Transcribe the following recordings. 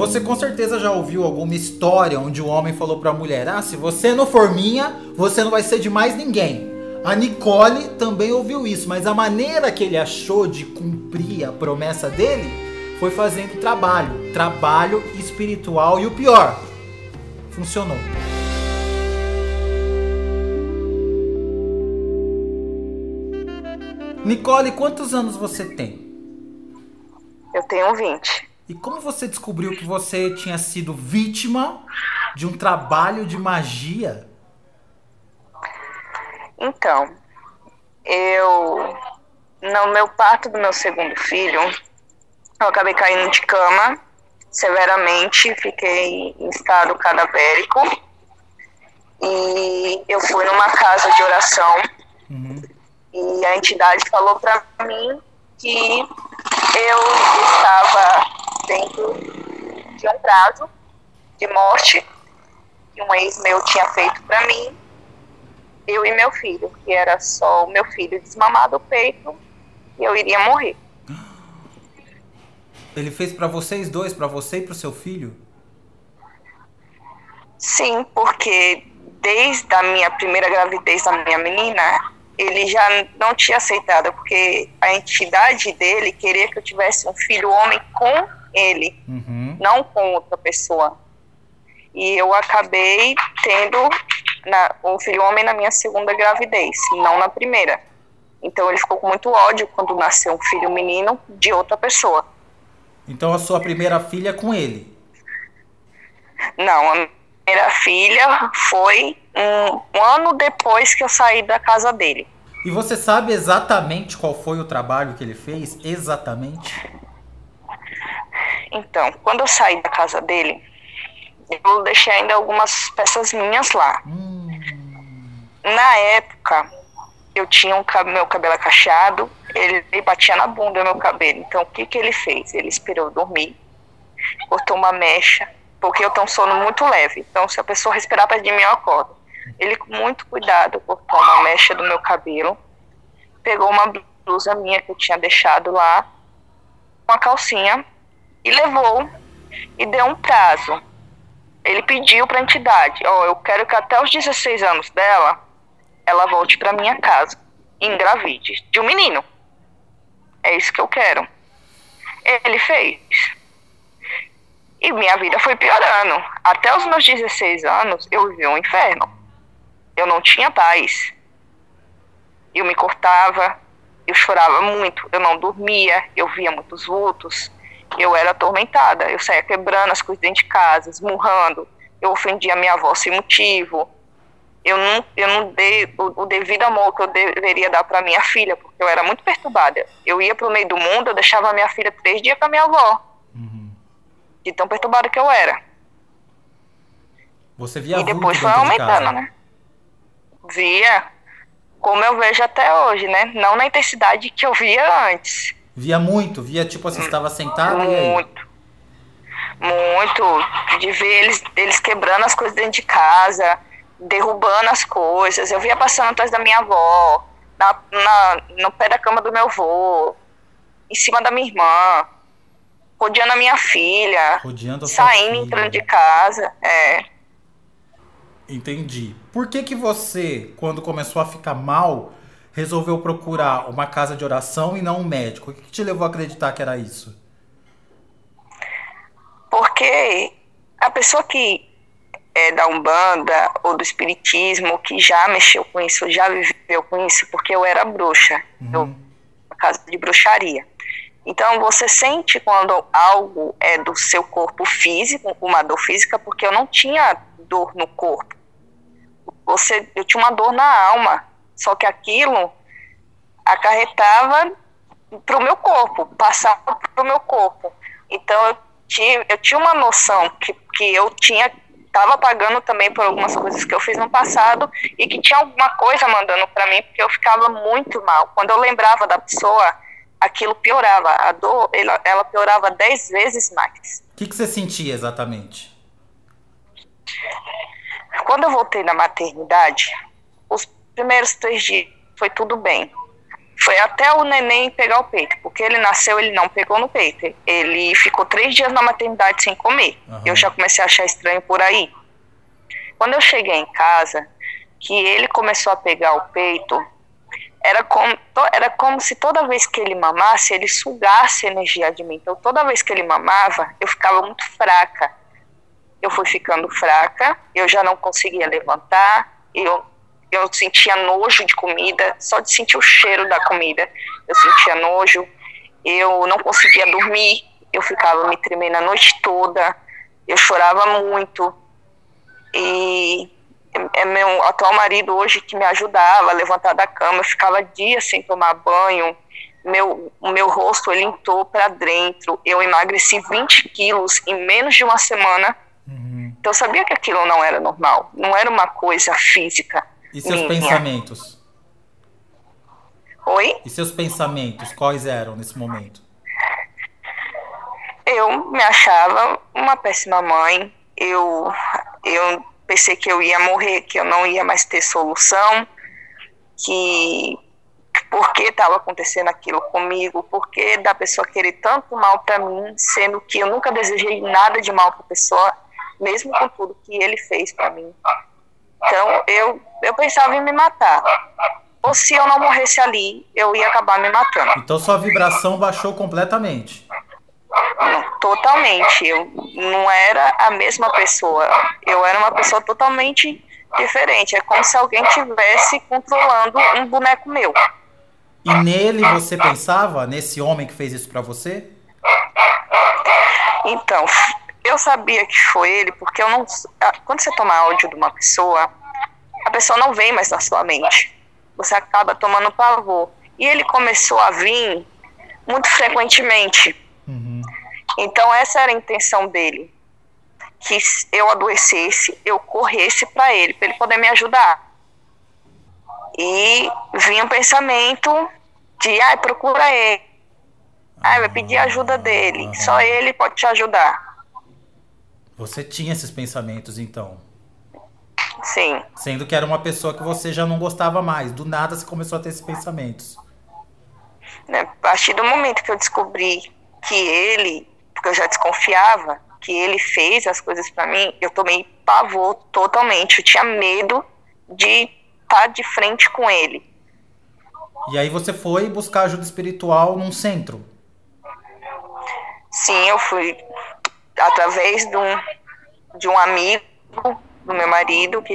Você com certeza já ouviu alguma história onde o homem falou para a mulher: "Ah, se você não for minha, você não vai ser de mais ninguém". A Nicole também ouviu isso, mas a maneira que ele achou de cumprir a promessa dele foi fazendo trabalho, trabalho espiritual e o pior, funcionou. Nicole, quantos anos você tem? Eu tenho 20. E como você descobriu que você tinha sido vítima de um trabalho de magia? Então, eu no meu parto do meu segundo filho, eu acabei caindo de cama severamente, fiquei em estado cadavérico e eu fui numa casa de oração uhum. e a entidade falou para mim que eu estava dentro de um prazo de morte que um ex meu tinha feito para mim, eu e meu filho, que era só o meu filho desmamado o peito, e eu iria morrer. Ele fez para vocês dois, para você e para o seu filho? Sim, porque desde a minha primeira gravidez da minha menina, ele já não tinha aceitado, porque a entidade dele queria que eu tivesse um filho homem com ele, uhum. não com outra pessoa. E eu acabei tendo na, um filho homem na minha segunda gravidez, não na primeira. Então ele ficou com muito ódio quando nasceu um filho menino de outra pessoa. Então a sua primeira filha é com ele? Não, a primeira filha foi um, um ano depois que eu saí da casa dele. E você sabe exatamente qual foi o trabalho que ele fez? Exatamente? Então, quando eu saí da casa dele, eu deixei ainda algumas peças minhas lá. Hum. Na época, eu tinha um meu cabelo cacheado, ele, batia na bunda meu cabelo. Então, o que, que ele fez? Ele esperou eu dormir, cortou uma mecha, porque eu tenho um sono muito leve. Então, se a pessoa respirar perto de mim, eu acordo. Ele, com muito cuidado, cortou uma mecha do meu cabelo, pegou uma blusa minha que eu tinha deixado lá, uma calcinha, e levou e deu um prazo. Ele pediu para a entidade: Ó, oh, eu quero que até os 16 anos dela ela volte para minha casa engravide de um menino. É isso que eu quero. Ele fez. E minha vida foi piorando. Até os meus 16 anos, eu vivi um inferno. Eu não tinha paz. Eu me cortava, eu chorava muito, eu não dormia, eu via muitos vultos, eu era atormentada, eu saía quebrando as coisas dentro de casa, esmurrando, eu ofendia minha avó sem motivo, eu não, eu não dei o, o devido amor que eu deveria dar para minha filha, porque eu era muito perturbada. Eu ia para o meio do mundo, eu deixava minha filha três dias com a minha avó, uhum. de tão perturbada que eu era. Você via E depois foi aumentando, de né? Via, como eu vejo até hoje, né? Não na intensidade que eu via antes. Via muito? Via tipo assim, estava sentada Muito. Muito. De ver eles, eles quebrando as coisas dentro de casa derrubando as coisas. Eu via passando atrás da minha avó, na, na, no pé da cama do meu avô, em cima da minha irmã, rodeando a minha filha, rodeando a saindo, filha. entrando de casa. É. Entendi. Por que que você, quando começou a ficar mal, resolveu procurar uma casa de oração e não um médico? O que, te levou a acreditar que era isso? Porque a pessoa que é, da Umbanda ou do Espiritismo que já mexeu com isso, já viveu com isso, porque eu era bruxa, uhum. eu, na casa de bruxaria. Então você sente quando algo é do seu corpo físico, uma dor física, porque eu não tinha dor no corpo. Você, eu tinha uma dor na alma, só que aquilo acarretava para o meu corpo, passava para o meu corpo. Então eu tinha, eu tinha uma noção que, que eu tinha estava pagando também por algumas coisas que eu fiz no passado e que tinha alguma coisa mandando para mim porque eu ficava muito mal. Quando eu lembrava da pessoa, aquilo piorava. A dor, ela, ela piorava dez vezes mais. O que, que você sentia exatamente? Quando eu voltei na maternidade, os primeiros três dias foi tudo bem. foi até o neném pegar o peito, porque ele nasceu, ele não pegou no peito. Ele ficou três dias na maternidade sem comer. Uhum. Eu já comecei a achar estranho por aí. Quando eu cheguei em casa, que ele começou a pegar o peito, era como, era como se toda vez que ele mamasse, ele sugasse energia de mim. Então, toda vez que ele mamava, eu ficava muito fraca. Eu fui ficando fraca, eu já não conseguia levantar, eu eu sentia nojo de comida, só de sentir o cheiro da comida, eu sentia nojo, eu não conseguia dormir, eu ficava me tremendo a noite toda, eu chorava muito. E é meu atual marido hoje que me ajudava a levantar da cama, eu ficava dias sem tomar banho, meu, o meu rosto ele entrou para dentro, eu emagreci 20 quilos em menos de uma semana. Uhum. Então eu sabia que aquilo não era normal, não era uma coisa física, e seus minha. pensamentos? Oi? E seus pensamentos, quais eram nesse momento? Eu me achava uma péssima mãe. Eu, eu pensei que eu ia morrer, que eu não ia mais ter solução, que por que estava acontecendo aquilo comigo, por que da pessoa querer tanto mal para mim, sendo que eu nunca desejei nada de mal para a pessoa, mesmo com tudo que ele fez para mim. Então eu, eu pensava em me matar. Ou se eu não morresse ali, eu ia acabar me matando. Então sua vibração baixou completamente. Totalmente. Eu não era a mesma pessoa. Eu era uma pessoa totalmente diferente. É como se alguém tivesse controlando um boneco meu. E nele você pensava, nesse homem que fez isso para você? Então, eu sabia que foi ele, porque eu não. Quando você toma áudio de uma pessoa, a pessoa não vem mais na sua mente. Você acaba tomando pavor. E ele começou a vir muito frequentemente. Uhum. Então, essa era a intenção dele. Que eu adoecesse, eu corresse para ele, para ele poder me ajudar. E vinha o um pensamento de, ai, ah, procura ele. Ai, ah, vai pedir ajuda dele. Uhum. Só ele pode te ajudar. Você tinha esses pensamentos, então? Sim. Sendo que era uma pessoa que você já não gostava mais. Do nada você começou a ter esses pensamentos. Né, a partir do momento que eu descobri que ele, porque eu já desconfiava, que ele fez as coisas para mim, eu tomei pavor totalmente. Eu tinha medo de estar de frente com ele. E aí você foi buscar ajuda espiritual num centro? Sim, eu fui através de um, de um amigo do meu marido que,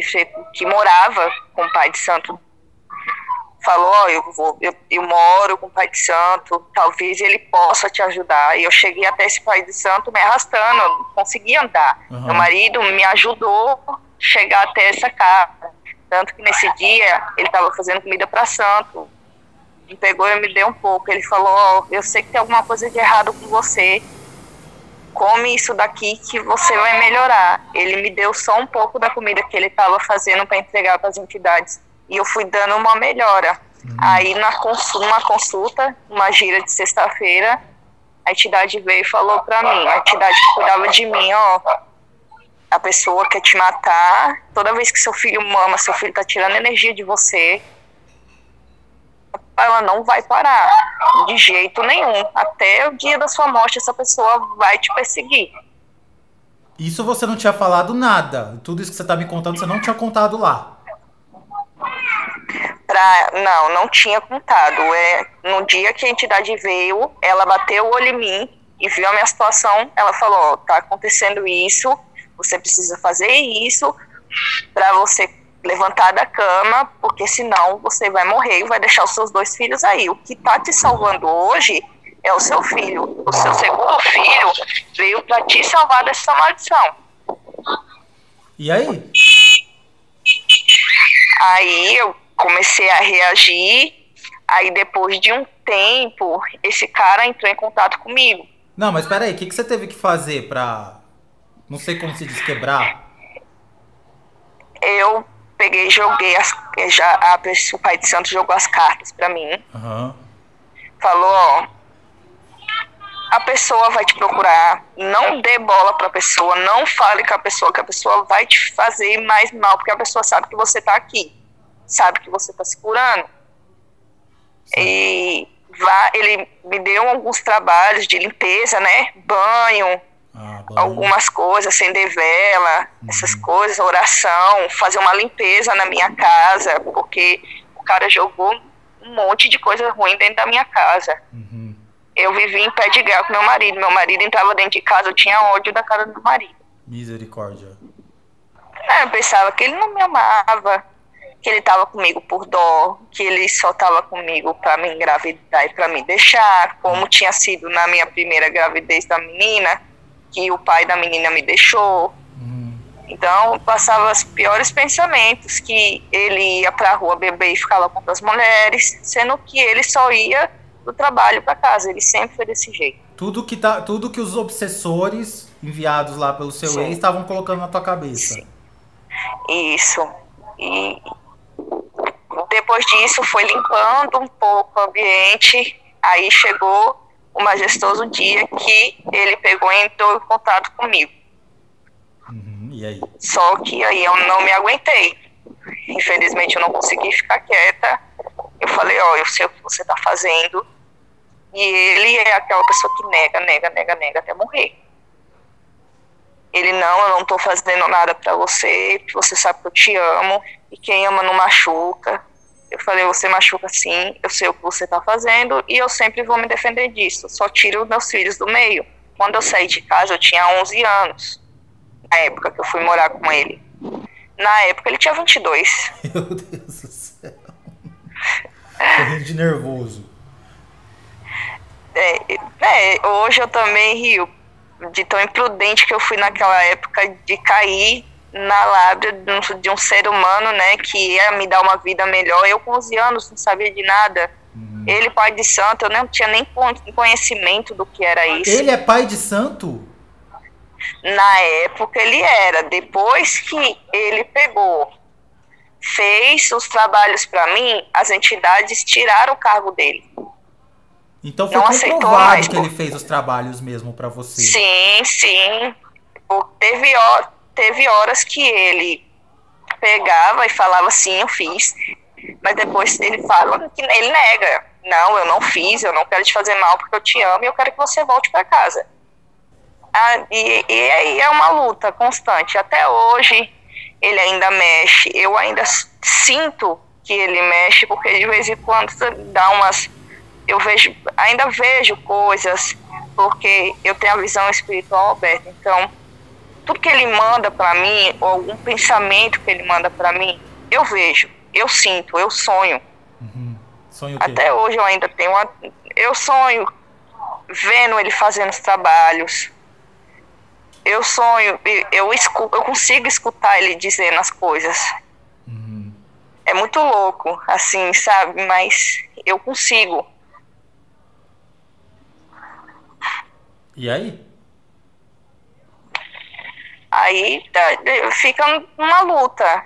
que morava com o pai de santo. Falou oh, eu vou eu, eu, moro com o pai de santo talvez ele possa te ajudar. E eu cheguei até esse pai de santo me arrastando eu não consegui andar. Uhum. meu marido me ajudou a chegar até essa casa. Tanto que nesse dia ele estava fazendo comida para santo. Me pegou e me deu um pouco. Ele falou oh, eu sei que tem alguma coisa de errado com você come isso daqui que você vai melhorar. Ele me deu só um pouco da comida que ele estava fazendo para entregar para as entidades e eu fui dando uma melhora. Uhum. Aí na consulta, uma consulta, uma gira de sexta-feira, a entidade veio e falou para mim, a entidade que cuidava de mim, ó, a pessoa quer te matar, toda vez que seu filho mama, seu filho tá tirando energia de você, ela não vai parar de jeito nenhum. Até o dia da sua morte, essa pessoa vai te perseguir. Isso você não tinha falado nada. Tudo isso que você está me contando, você não tinha contado lá. Pra, não, não tinha contado. É, no dia que a entidade veio, ela bateu o olho em mim e viu a minha situação. Ela falou: tá acontecendo isso, você precisa fazer isso para você levantar da cama, porque senão você vai morrer e vai deixar os seus dois filhos aí. O que está te salvando hoje é o seu filho. O seu segundo filho veio para te salvar dessa maldição. E aí? Aí eu comecei a reagir. Aí depois de um tempo, esse cara entrou em contato comigo. Não, mas peraí, o que, que você teve que fazer pra. Não sei como se diz quebrar? Eu peguei e joguei as, já a, o pai de santo jogou as cartas para mim. Uhum. Falou, ó, a pessoa vai te procurar, não dê bola para a pessoa, não fale com a pessoa que a pessoa vai te fazer mais mal, porque a pessoa sabe que você tá aqui, sabe que você tá se curando. E vá, ele me deu alguns trabalhos de limpeza, né? Banho, Ah, algumas coisas, acender vela, essas coisas, oração, fazer uma limpeza na minha casa, porque o cara jogou um monte de coisa ruim dentro da minha casa. Uhum. Eu vivi em pé de guerra com meu marido. Meu marido entrava dentro de casa, eu tinha ódio da cara do meu marido. Misericórdia. É, Eu pensava que ele não me amava, que ele estava comigo por dó, que ele só estava comigo para me engravidar e para me deixar, como tinha sido na minha primeira gravidez da menina, que o pai da menina me deixou. Uhum. Então, passava os piores pensamentos, que ele ia pra rua beber e ficava com outras mulheres, sendo que ele só ia do trabalho para casa, ele sempre foi desse jeito. Tudo que, tá, tudo que os obsessores enviados lá pelo seu Sim. ex estavam colocando na tua cabeça. Sim. Isso. E depois disso foi limpando um pouco o ambiente. Aí chegou o majestoso dia que ele pegou e entrou em contato comigo. Uhum. E aí? Só que aí eu não me aguentei. Infelizmente eu não consegui ficar quieta. Eu falei, ó, eu sei o que você tá fazendo. E ele é aquela pessoa que nega, nega, nega, nega até morrer. Ele, não, eu não tô fazendo nada pra você, porque você sabe que eu te amo, e quem ama não machuca. Eu falei, você machuca sim, eu sei o que você tá fazendo, e eu sempre vou me defender disso. Só tiro meus filhos do meio. Quando eu saí de casa, eu tinha 11 anos, na época que eu fui morar com ele. Na época, ele tinha 22. Meu Deus do céu. Correndo de nervoso. É, é, hoje eu também rio de tão imprudente que eu fui naquela época de cair na lábia de um, de um ser humano, né, que ia me dar uma vida melhor. Eu com 11 anos não sabia de nada. Ele, pai de santo, eu não tinha nem con- conhecimento do que era isso. Ele é pai de santo? Na época ele era. Depois que ele pegou, fez os trabalhos para mim, as entidades tiraram o cargo dele. Então foi Não comprovado mais, que ele fez os trabalhos mesmo pra você. Sim, sim. Teve, teve horas que ele pegava e falava sim, eu fiz. Mas depois ele fala que ele nega. Não, eu não fiz, eu não quero te fazer mal porque eu te amo e eu quero que você volte para casa. Ah, e, e aí é uma luta constante. Até hoje ele ainda mexe. Eu ainda sinto que ele mexe porque de vez em quando dá umas eu vejo, ainda vejo coisas, porque eu tenho a visão espiritual aberta. Então, tudo que ele manda para mim, ou algum pensamento que ele manda para mim, eu vejo, eu sinto, eu sonho. Uhum. Sonho? Até hoje eu ainda tenho uma, eu sonho vendo ele fazendo os trabalhos. Eu sonho, e eu escuto, eu consigo escutar ele dizendo as coisas. Uhum. É muito louco, assim, sabe? Mas eu consigo. E aí? Aí tá, fica uma luta.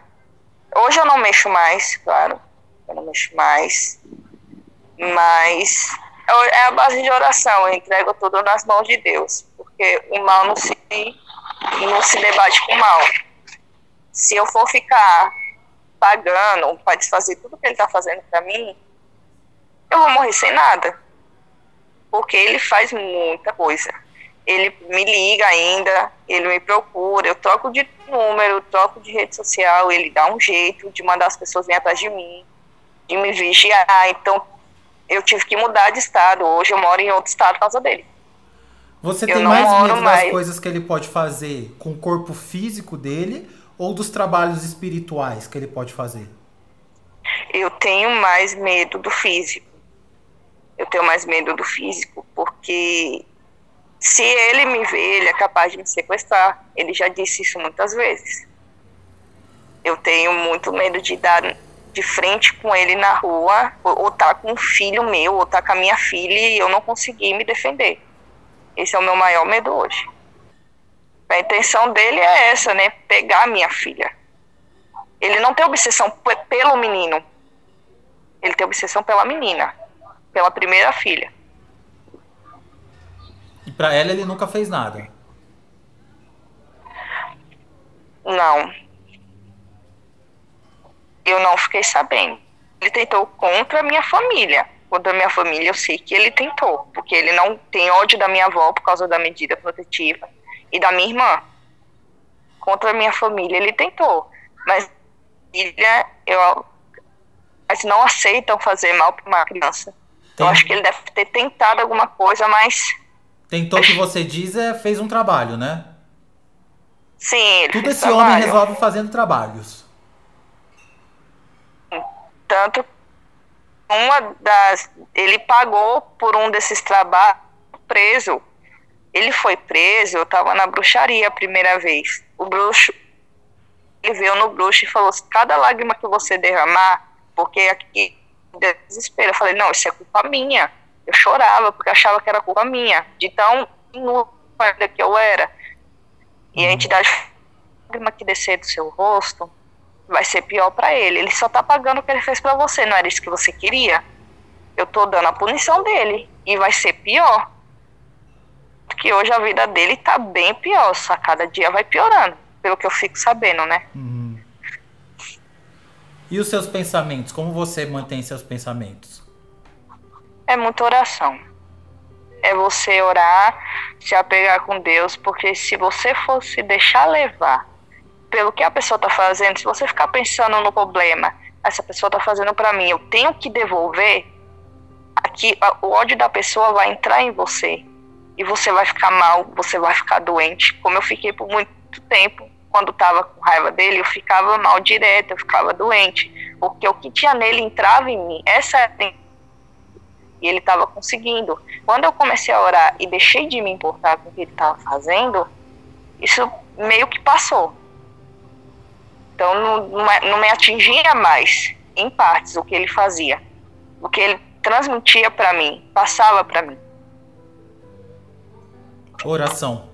Hoje eu não mexo mais, claro. Eu não mexo mais. Mas é a base de oração. Eu entrego tudo nas mãos de Deus. Porque o mal não se, não se debate com o mal. Se eu for ficar pagando para desfazer tudo que ele está fazendo para mim, eu vou morrer sem nada. Porque ele faz muita coisa ele me liga ainda, ele me procura, eu troco de número, troco de rede social, ele dá um jeito de mandar as pessoas virem atrás de mim, de me vigiar. Então, eu tive que mudar de estado. Hoje eu moro em outro estado por causa dele. Você Eu tem mais medo das mais. coisas que ele pode fazer com o corpo físico dele ou dos trabalhos espirituais que ele pode fazer? Eu tenho mais medo do físico. Eu tenho mais medo do físico, porque se ele me vê, ele é capaz de me sequestrar. Ele já disse isso muitas vezes. Eu tenho muito medo de dar de frente com ele na rua, ou ou tá com um filho meu, ou tá com a minha filha e eu não conseguir me defender. Esse é o meu maior medo hoje. A intenção dele é essa, né? Pegar a minha filha. Ele não tem obsessão pe- pelo menino. Ele tem obsessão pela menina, pela primeira filha. Pra ela ele nunca fez nada. Não. Eu não fiquei sabendo. Ele tentou contra a minha família. contra a minha família, eu sei que ele tentou, porque ele não tem ódio da minha avó por causa da medida protetiva e da minha irmã. Contra a minha família, ele tentou, mas filha, eu, mas não aceitam fazer mal para uma criança. Tem. Eu acho que ele deve ter tentado alguma coisa, mas tentou que você diz é fez um trabalho, né? Sim, ele Tudo esse trabalho. homem resolve fazendo trabalhos. Tanto uma das. Ele pagou por um desses trabalhos preso. Ele foi preso, eu estava na bruxaria a primeira vez. O bruxo. Ele veio no bruxo e falou: cada lágrima que você derramar, porque aqui desespero. Eu falei: não, isso é culpa minha. Eu chorava porque achava que era culpa minha, de tão inútil que eu era. E a uhum. entidade lágrima que descer do seu rosto vai ser pior para ele. Ele só tá pagando o que ele fez para você, não era isso que você queria? Eu tô dando a punição dele e vai ser pior. Porque hoje a vida dele tá bem pior, só cada dia vai piorando, pelo que eu fico sabendo, né? Uhum. E os seus pensamentos? Como você mantém seus pensamentos? É muita oração. É você orar, se apegar com Deus, porque se você fosse deixar levar pelo que a pessoa está fazendo, se você ficar pensando no problema, essa pessoa está fazendo para mim, eu tenho que devolver, aqui o ódio da pessoa vai entrar em você e você vai ficar mal, você vai ficar doente, como eu fiquei por muito tempo. Quando estava com raiva dele, eu ficava mal direto, eu ficava doente, porque o que tinha nele entrava em mim. Essa é e ele estava conseguindo. Quando eu comecei a orar e deixei de me importar com o que ele estava fazendo, isso meio que passou. Então não, não, me atingia mais, em partes, o que ele fazia. O que ele transmitia para mim, passava para mim. Oração.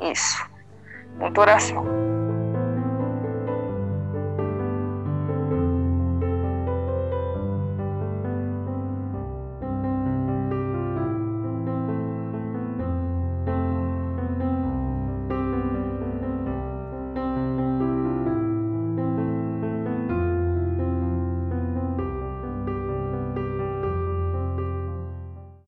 Isso. Muita oração.